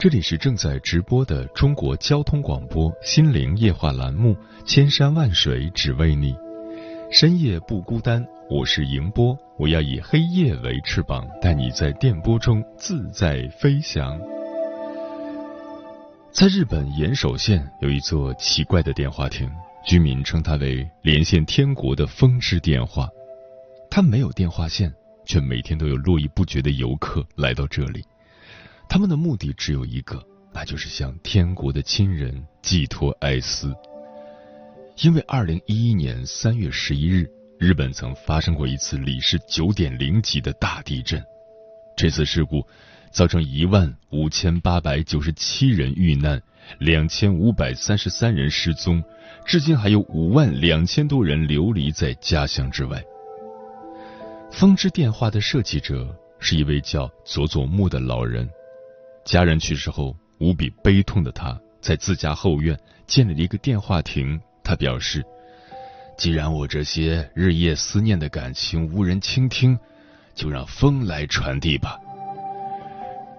这里是正在直播的中国交通广播心灵夜话栏目《千山万水只为你》，深夜不孤单。我是迎波，我要以黑夜为翅膀，带你在电波中自在飞翔。在日本岩手县有一座奇怪的电话亭，居民称它为连线天国的风之电话。它没有电话线，却每天都有络绎不绝的游客来到这里。他们的目的只有一个，那就是向天国的亲人寄托哀思。因为二零一一年三月十一日，日本曾发生过一次里氏九点零级的大地震，这次事故造成一万五千八百九十七人遇难，两千五百三十三人失踪，至今还有五万两千多人流离在家乡之外。风之电话的设计者是一位叫佐佐木的老人。家人去世后，无比悲痛的他，在自家后院建立了一个电话亭。他表示：“既然我这些日夜思念的感情无人倾听，就让风来传递吧。”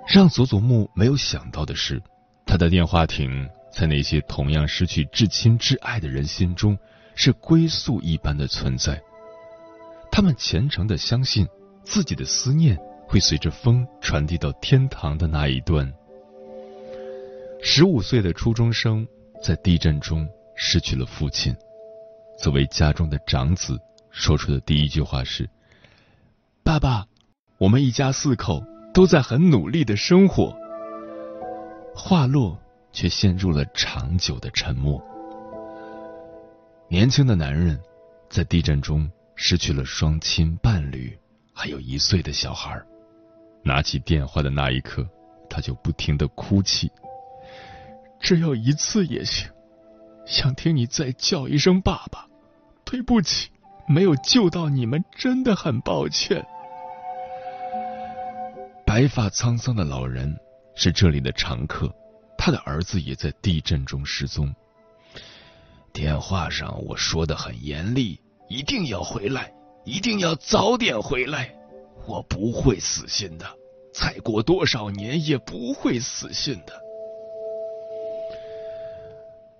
让佐佐木没有想到的是，他的电话亭在那些同样失去至亲至爱的人心中是归宿一般的存在。他们虔诚的相信自己的思念。会随着风传递到天堂的那一端。十五岁的初中生在地震中失去了父亲，作为家中的长子，说出的第一句话是：“爸爸，我们一家四口都在很努力的生活。”话落，却陷入了长久的沉默。年轻的男人在地震中失去了双亲伴侣，还有一岁的小孩。拿起电话的那一刻，他就不停的哭泣。只要一次也行，想听你再叫一声爸爸。对不起，没有救到你们，真的很抱歉。白发苍苍的老人是这里的常客，他的儿子也在地震中失踪。电话上我说的很严厉，一定要回来，一定要早点回来。我不会死心的，再过多少年也不会死心的。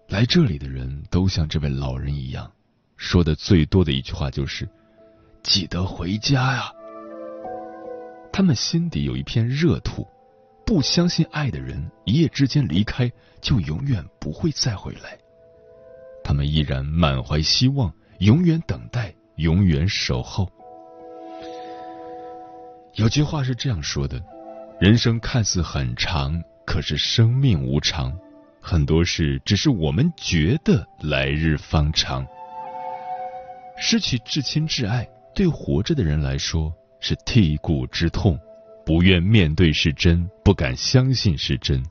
来这里的人都像这位老人一样，说的最多的一句话就是“记得回家呀”。他们心底有一片热土，不相信爱的人一夜之间离开就永远不会再回来。他们依然满怀希望，永远等待，永远守候。有句话是这样说的：人生看似很长，可是生命无常。很多事只是我们觉得来日方长。失去至亲至爱，对活着的人来说是剔骨之痛，不愿面对是真，不敢相信是真。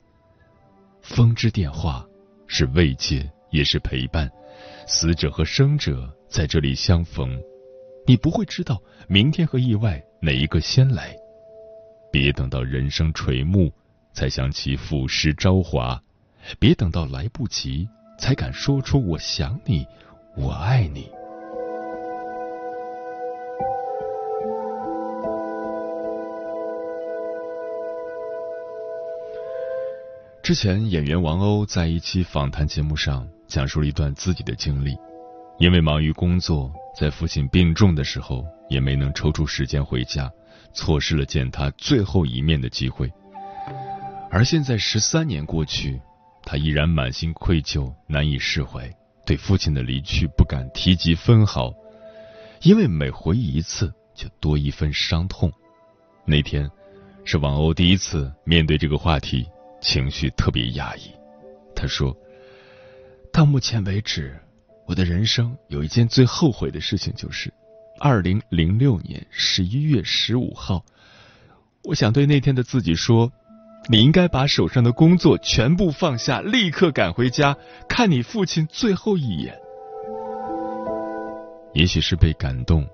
风之电话是慰藉，也是陪伴。死者和生者在这里相逢。你不会知道明天和意外哪一个先来，别等到人生垂暮才想起俯视朝华，别等到来不及才敢说出我想你，我爱你。之前演员王鸥在一期访谈节目上讲述了一段自己的经历，因为忙于工作。在父亲病重的时候，也没能抽出时间回家，错失了见他最后一面的机会。而现在十三年过去，他依然满心愧疚，难以释怀，对父亲的离去不敢提及分毫，因为每回忆一次就多一分伤痛。那天是王鸥第一次面对这个话题，情绪特别压抑。他说：“到目前为止，我的人生有一件最后悔的事情，就是二零零六年十一月十五号，我想对那天的自己说。”你应该把手上的工作全部放下，立刻赶回家看你父亲最后一眼。也许是被感动，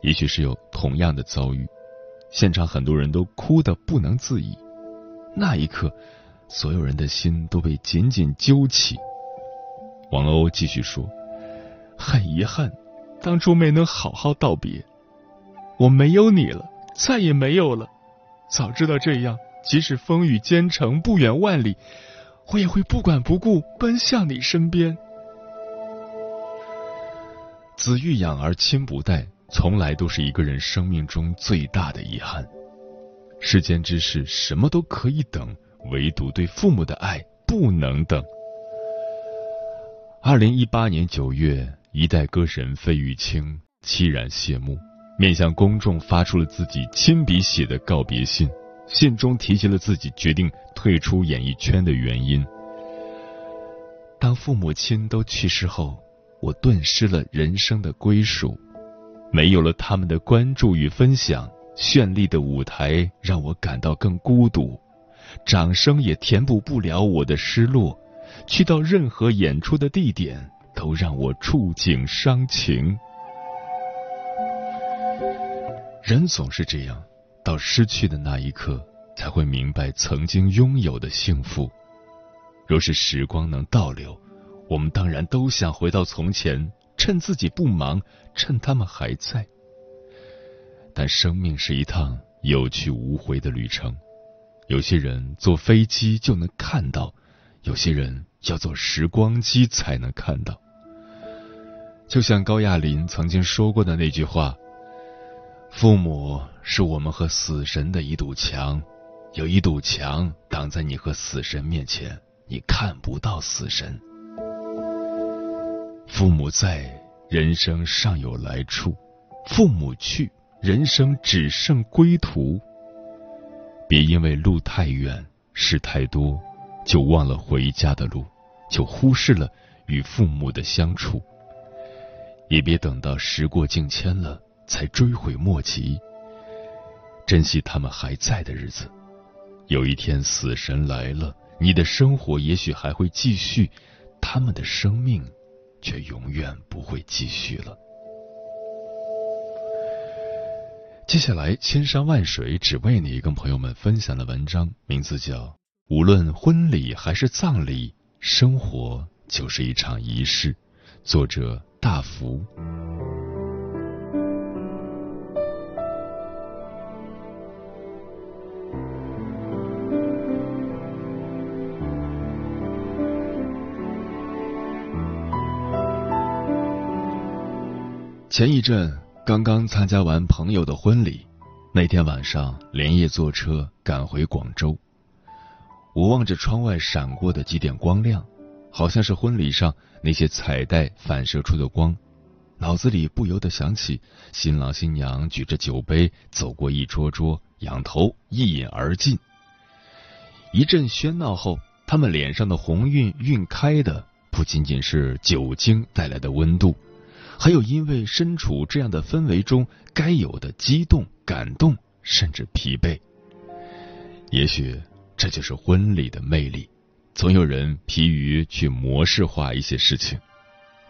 也许是有同样的遭遇，现场很多人都哭得不能自已。那一刻，所有人的心都被紧紧揪起。王鸥继续说：“很遗憾，当初没能好好道别。我没有你了，再也没有了。早知道这样。”即使风雨兼程，不远万里，我也会不管不顾奔向你身边。子欲养而亲不待，从来都是一个人生命中最大的遗憾。世间之事什么都可以等，唯独对父母的爱不能等。二零一八年九月，一代歌神费玉清凄然谢幕，面向公众发出了自己亲笔写的告别信。信中提及了自己决定退出演艺圈的原因。当父母亲都去世后，我顿失了人生的归属，没有了他们的关注与分享，绚丽的舞台让我感到更孤独，掌声也填补不了我的失落，去到任何演出的地点都让我触景伤情。人总是这样。到失去的那一刻，才会明白曾经拥有的幸福。若是时光能倒流，我们当然都想回到从前，趁自己不忙，趁他们还在。但生命是一趟有去无回的旅程，有些人坐飞机就能看到，有些人要坐时光机才能看到。就像高亚麟曾经说过的那句话。父母是我们和死神的一堵墙，有一堵墙挡在你和死神面前，你看不到死神。父母在，人生尚有来处；父母去，人生只剩归途。别因为路太远，事太多，就忘了回家的路，就忽视了与父母的相处。也别等到时过境迁了。才追悔莫及，珍惜他们还在的日子。有一天死神来了，你的生活也许还会继续，他们的生命却永远不会继续了。接下来，千山万水只为你，跟朋友们分享的文章名字叫《无论婚礼还是葬礼，生活就是一场仪式》，作者大福。前一阵刚刚参加完朋友的婚礼，那天晚上连夜坐车赶回广州。我望着窗外闪过的几点光亮，好像是婚礼上那些彩带反射出的光，脑子里不由得想起新郎新娘举着酒杯走过一桌桌，仰头一饮而尽。一阵喧闹后，他们脸上的红晕晕开的不仅仅是酒精带来的温度。还有，因为身处这样的氛围中，该有的激动、感动，甚至疲惫。也许这就是婚礼的魅力。总有人疲于去模式化一些事情，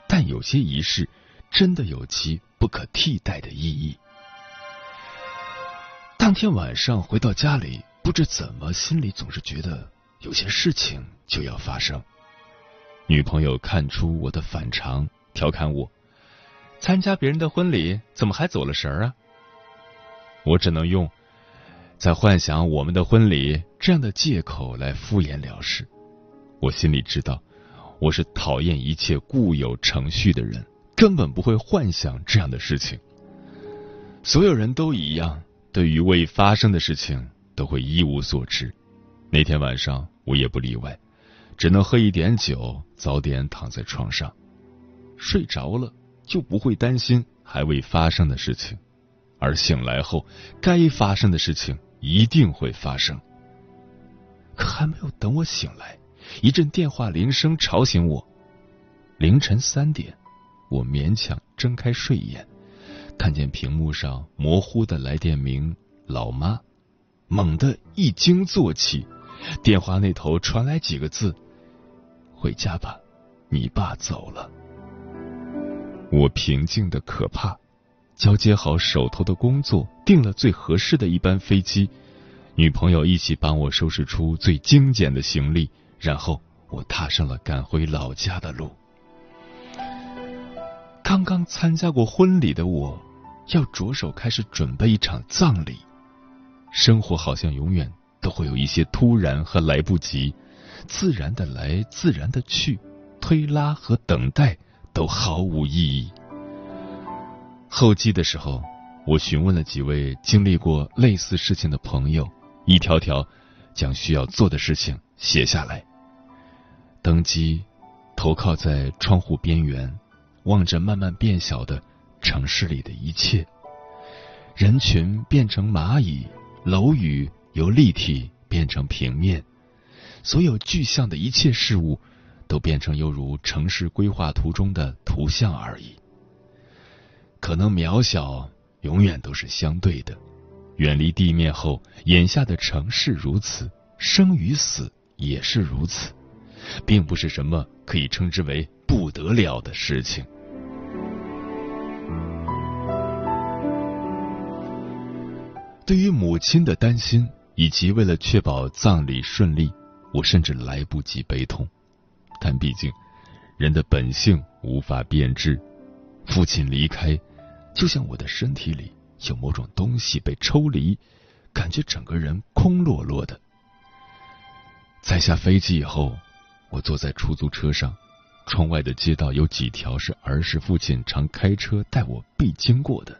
但有些仪式真的有其不可替代的意义。当天晚上回到家里，不知怎么，心里总是觉得有些事情就要发生。女朋友看出我的反常，调侃我。参加别人的婚礼，怎么还走了神儿啊？我只能用在幻想我们的婚礼这样的借口来敷衍了事。我心里知道，我是讨厌一切固有程序的人，根本不会幻想这样的事情。所有人都一样，对于未发生的事情都会一无所知。那天晚上我也不例外，只能喝一点酒，早点躺在床上。睡着了就不会担心还未发生的事情，而醒来后该发生的事情一定会发生。可还没有等我醒来，一阵电话铃声吵醒我。凌晨三点，我勉强睁开睡眼，看见屏幕上模糊的来电名“老妈”，猛地一惊坐起，电话那头传来几个字：“回家吧，你爸走了。”我平静的可怕，交接好手头的工作，订了最合适的一班飞机，女朋友一起帮我收拾出最精简的行李，然后我踏上了赶回老家的路。刚刚参加过婚礼的我，要着手开始准备一场葬礼。生活好像永远都会有一些突然和来不及，自然的来，自然的去，推拉和等待都毫无意义。候机的时候，我询问了几位经历过类似事情的朋友，一条条将需要做的事情写下来。登机，头靠在窗户边缘。望着慢慢变小的城市里的一切，人群变成蚂蚁，楼宇由立体变成平面，所有具象的一切事物都变成犹如城市规划图中的图像而已。可能渺小永远都是相对的，远离地面后，眼下的城市如此，生与死也是如此，并不是什么可以称之为。不得了的事情。对于母亲的担心，以及为了确保葬礼顺利，我甚至来不及悲痛。但毕竟，人的本性无法变质。父亲离开，就像我的身体里有某种东西被抽离，感觉整个人空落落的。在下飞机以后，我坐在出租车上。窗外的街道有几条是儿时父亲常开车带我必经过的，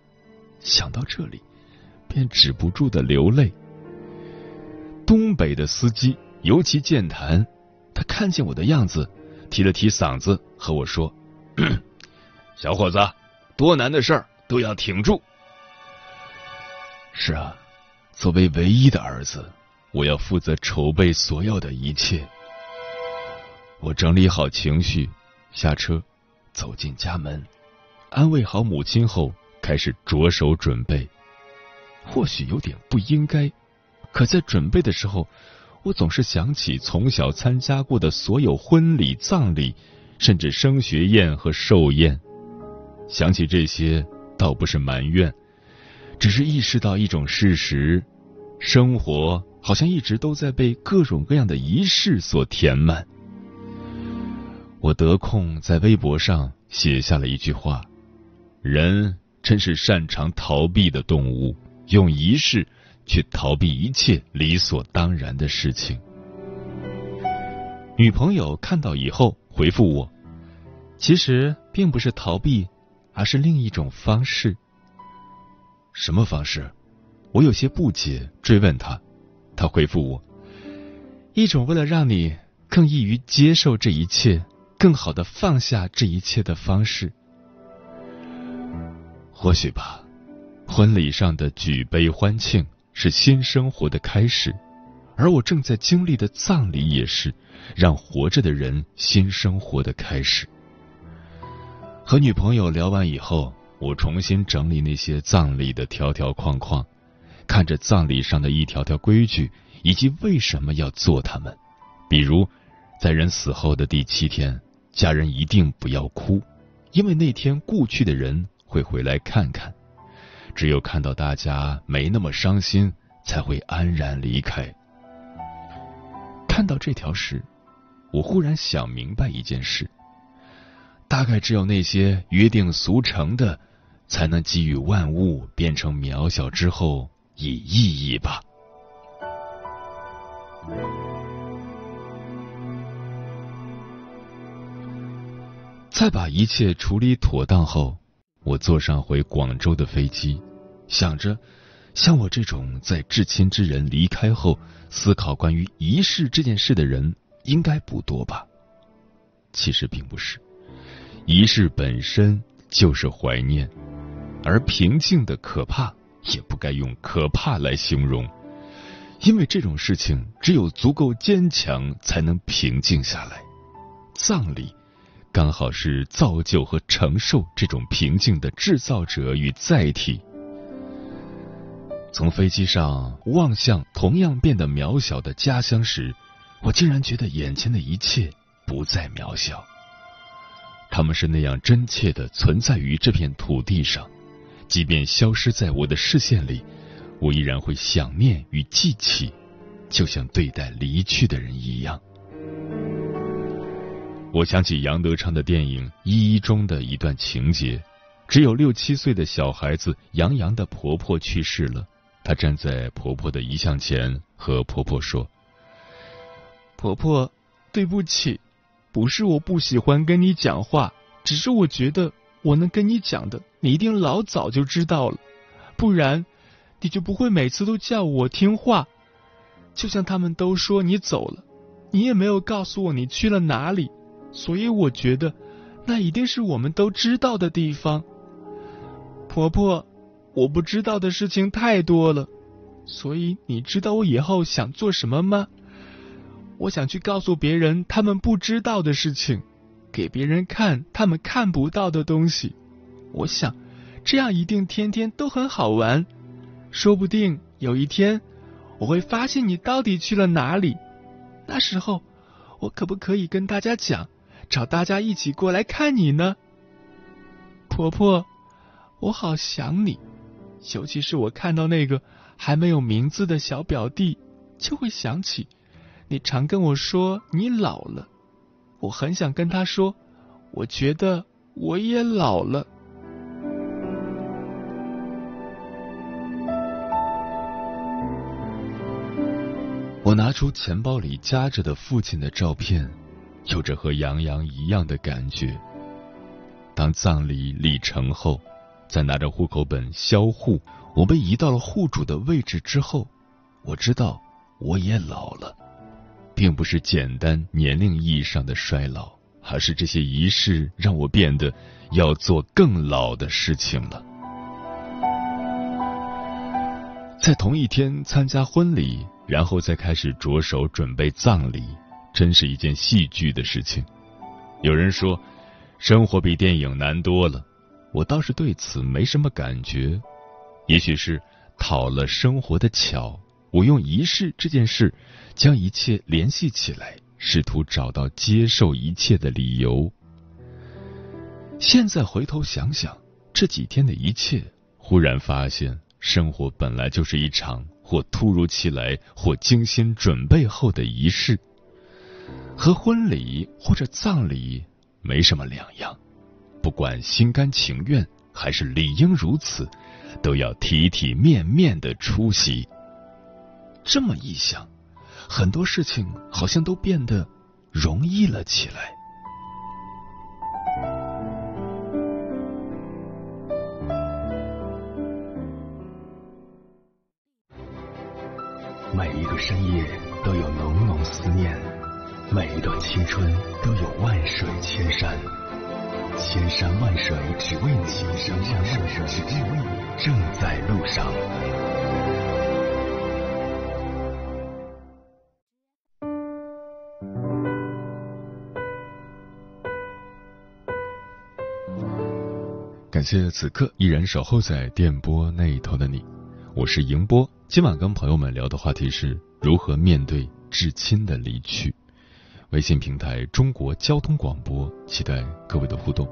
想到这里，便止不住的流泪。东北的司机尤其健谈，他看见我的样子，提了提嗓子和我说：“小伙子，多难的事儿都要挺住。”是啊，作为唯一的儿子，我要负责筹备所有的一切。我整理好情绪。下车，走进家门，安慰好母亲后，开始着手准备。或许有点不应该，可在准备的时候，我总是想起从小参加过的所有婚礼、葬礼，甚至升学宴和寿宴。想起这些，倒不是埋怨，只是意识到一种事实：生活好像一直都在被各种各样的仪式所填满。我得空在微博上写下了一句话：“人真是擅长逃避的动物，用仪式去逃避一切理所当然的事情。”女朋友看到以后回复我：“其实并不是逃避，而是另一种方式。”什么方式？我有些不解，追问他。他回复我：“一种为了让你更易于接受这一切。”更好的放下这一切的方式，或许吧。婚礼上的举杯欢庆是新生活的开始，而我正在经历的葬礼也是让活着的人新生活的开始。和女朋友聊完以后，我重新整理那些葬礼的条条框框，看着葬礼上的一条条规矩，以及为什么要做他们，比如在人死后的第七天。家人一定不要哭，因为那天故去的人会回来看看。只有看到大家没那么伤心，才会安然离开。看到这条时，我忽然想明白一件事：大概只有那些约定俗成的，才能给予万物变成渺小之后以意义吧。在把一切处理妥当后，我坐上回广州的飞机，想着，像我这种在至亲之人离开后思考关于仪式这件事的人，应该不多吧？其实并不是，仪式本身就是怀念，而平静的可怕也不该用可怕来形容，因为这种事情只有足够坚强才能平静下来。葬礼刚好是造就和承受这种平静的制造者与载体。从飞机上望向同样变得渺小的家乡时，我竟然觉得眼前的一切不再渺小。他们是那样真切的存在于这片土地上，即便消失在我的视线里，我依然会想念与记起，就像对待离去的人一样。我想起杨德昌的电影《一一》中的一段情节：只有六七岁的小孩子杨洋的婆婆去世了。她站在婆婆的遗像前，和婆婆说：“婆婆，对不起，不是我不喜欢跟你讲话，只是我觉得我能跟你讲的，你一定老早就知道了，不然你就不会每次都叫我听话。就像他们都说你走了，你也没有告诉我你去了哪里，所以我觉得那一定是我们都知道的地方，婆婆。”我不知道的事情太多了，所以你知道我以后想做什么吗？我想去告诉别人他们不知道的事情，给别人看他们看不到的东西。我想这样一定天天都很好玩。说不定有一天我会发现你到底去了哪里。那时候我可不可以跟大家讲，找大家一起过来看你呢？婆婆，我好想你。尤其是我看到那个还没有名字的小表弟，就会想起你常跟我说你老了。我很想跟他说，我觉得我也老了。我拿出钱包里夹着的父亲的照片，有着和杨洋一样的感觉。当葬礼礼成后。在拿着户口本销户，我被移到了户主的位置之后，我知道我也老了，并不是简单年龄意义上的衰老，而是这些仪式让我变得要做更老的事情了。在同一天参加婚礼，然后再开始着手准备葬礼，真是一件戏剧的事情。有人说，生活比电影难多了。我倒是对此没什么感觉，也许是讨了生活的巧，我用仪式这件事将一切联系起来，试图找到接受一切的理由。现在回头想想，这几天的一切，忽然发现生活本来就是一场或突如其来或精心准备后的仪式，和婚礼或者葬礼没什么两样。不管心甘情愿还是理应如此，都要体体面面的出席。这么一想，很多事情好像都变得容易了起来。每一个深夜都有浓浓思念，每一段青春都有万水千山。千山万水只为你，千山万水只为你，正在路上。感谢此刻依然守候在电波那一头的你，我是迎波。今晚跟朋友们聊的话题是如何面对至亲的离去。微信平台中国交通广播，期待各位的互动。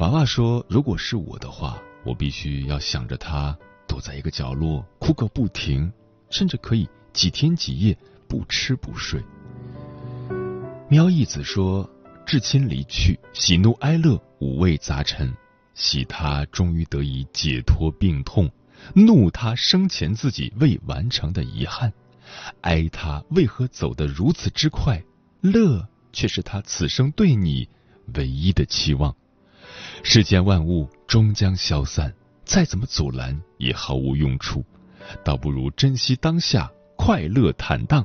娃娃说：“如果是我的话，我必须要想着他躲在一个角落哭个不停，甚至可以几天几夜不吃不睡。”喵一子说：“至亲离去，喜怒哀乐五味杂陈，喜他终于得以解脱病痛，怒他生前自己未完成的遗憾。”哀他为何走得如此之快，乐却是他此生对你唯一的期望。世间万物终将消散，再怎么阻拦也毫无用处，倒不如珍惜当下，快乐坦荡。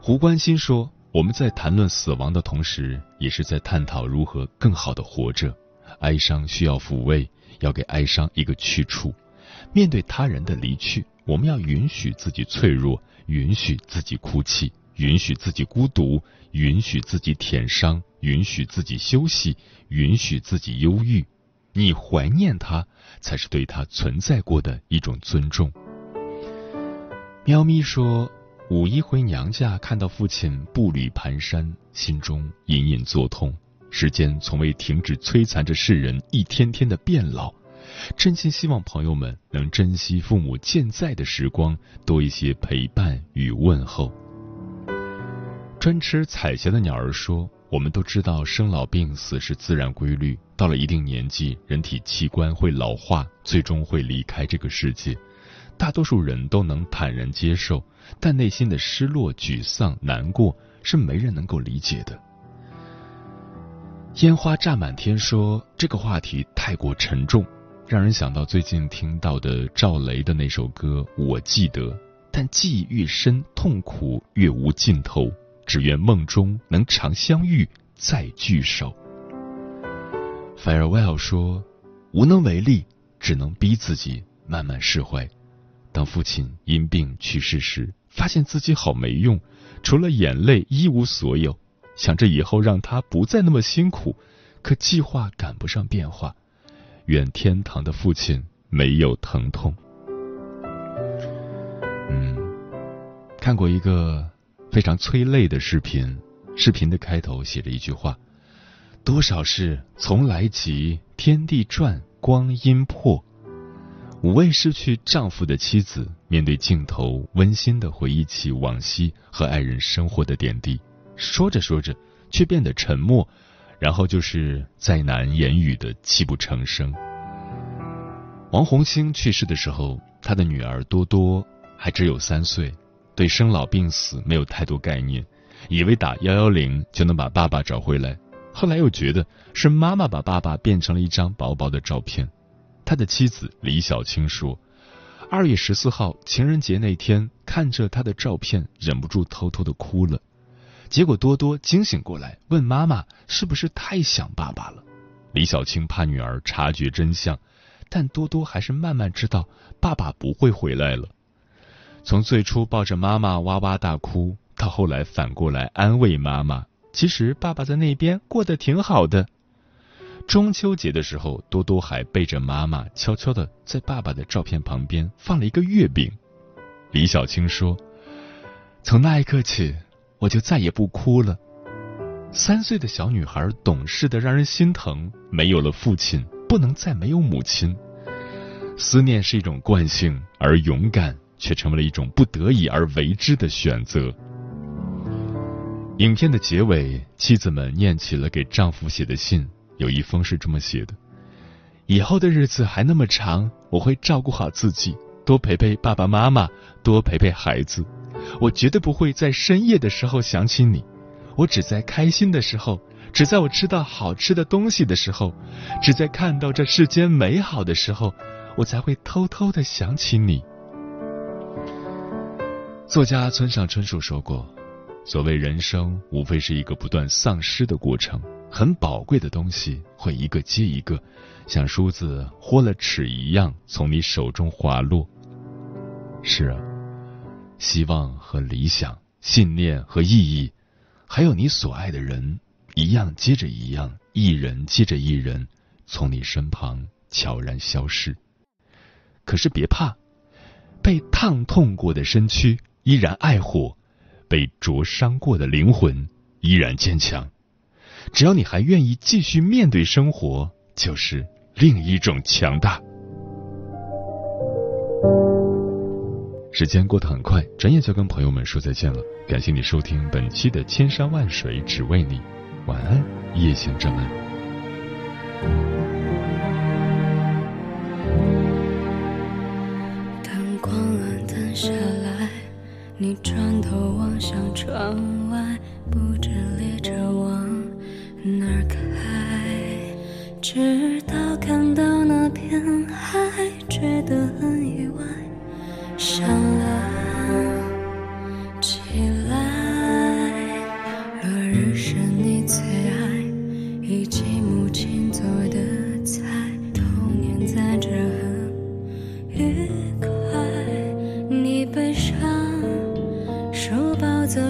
胡关心说：“我们在谈论死亡的同时，也是在探讨如何更好的活着。哀伤需要抚慰，要给哀伤一个去处。面对他人的离去，我们要允许自己脆弱，允许自己哭泣，允许自己孤独，允许自己舔伤，允许自己休息，允许自己忧郁。你怀念他，才是对他存在过的一种尊重。喵咪说。五一回娘家，看到父亲步履蹒跚，心中隐隐作痛。时间从未停止摧残着世人，一天天的变老。真心希望朋友们能珍惜父母健在的时光，多一些陪伴与问候。专吃彩霞的鸟儿说：“我们都知道生老病死是自然规律，到了一定年纪，人体器官会老化，最终会离开这个世界。大多数人都能坦然接受。”但内心的失落、沮丧、难过是没人能够理解的。烟花炸满天说这个话题太过沉重，让人想到最近听到的赵雷的那首歌《我记得》，但记忆越深，痛苦越无尽头。只愿梦中能常相遇，再聚首。Farewell 说无能为力，只能逼自己慢慢释怀。当父亲因病去世时。发现自己好没用，除了眼泪一无所有。想着以后让他不再那么辛苦，可计划赶不上变化。愿天堂的父亲没有疼痛。嗯，看过一个非常催泪的视频，视频的开头写着一句话：“多少事从来急，天地转，光阴迫。”五位失去丈夫的妻子面对镜头，温馨的回忆起往昔和爱人生活的点滴，说着说着却变得沉默，然后就是再难言语的泣不成声。王红星去世的时候，他的女儿多多还只有三岁，对生老病死没有太多概念，以为打幺幺零就能把爸爸找回来，后来又觉得是妈妈把爸爸变成了一张薄薄的照片。他的妻子李小青说：“二月十四号情人节那天，看着他的照片，忍不住偷偷的哭了。结果多多惊醒过来，问妈妈是不是太想爸爸了。李小青怕女儿察觉真相，但多多还是慢慢知道爸爸不会回来了。从最初抱着妈妈哇哇大哭，到后来反过来安慰妈妈，其实爸爸在那边过得挺好的。”中秋节的时候，多多还背着妈妈，悄悄的在爸爸的照片旁边放了一个月饼。李小青说：“从那一刻起，我就再也不哭了。”三岁的小女孩懂事的让人心疼。没有了父亲，不能再没有母亲。思念是一种惯性，而勇敢却成为了一种不得已而为之的选择。影片的结尾，妻子们念起了给丈夫写的信。有一封是这么写的：“以后的日子还那么长，我会照顾好自己，多陪陪爸爸妈妈，多陪陪孩子。我绝对不会在深夜的时候想起你，我只在开心的时候，只在我吃到好吃的东西的时候，只在看到这世间美好的时候，我才会偷偷的想起你。”作家村上春树说过：“所谓人生，无非是一个不断丧失的过程。”很宝贵的东西会一个接一个，像梳子豁了齿一样从你手中滑落。是啊，希望和理想、信念和意义，还有你所爱的人，一样接着一样，一人接着一人，从你身旁悄然消失。可是别怕，被烫痛过的身躯依然爱火，被灼伤过的灵魂依然坚强。只要你还愿意继续面对生活，就是另一种强大。时间过得很快，转眼就跟朋友们说再见了。感谢你收听本期的《千山万水只为你》，晚安，夜行者们。灯光暗淡下来，你转头望向窗外，不知列车往。哪儿开？直到看到那片海，觉得很意外，想了起来，落日是你最爱，以及母亲做的菜，童年在这很愉快。你背上书包走。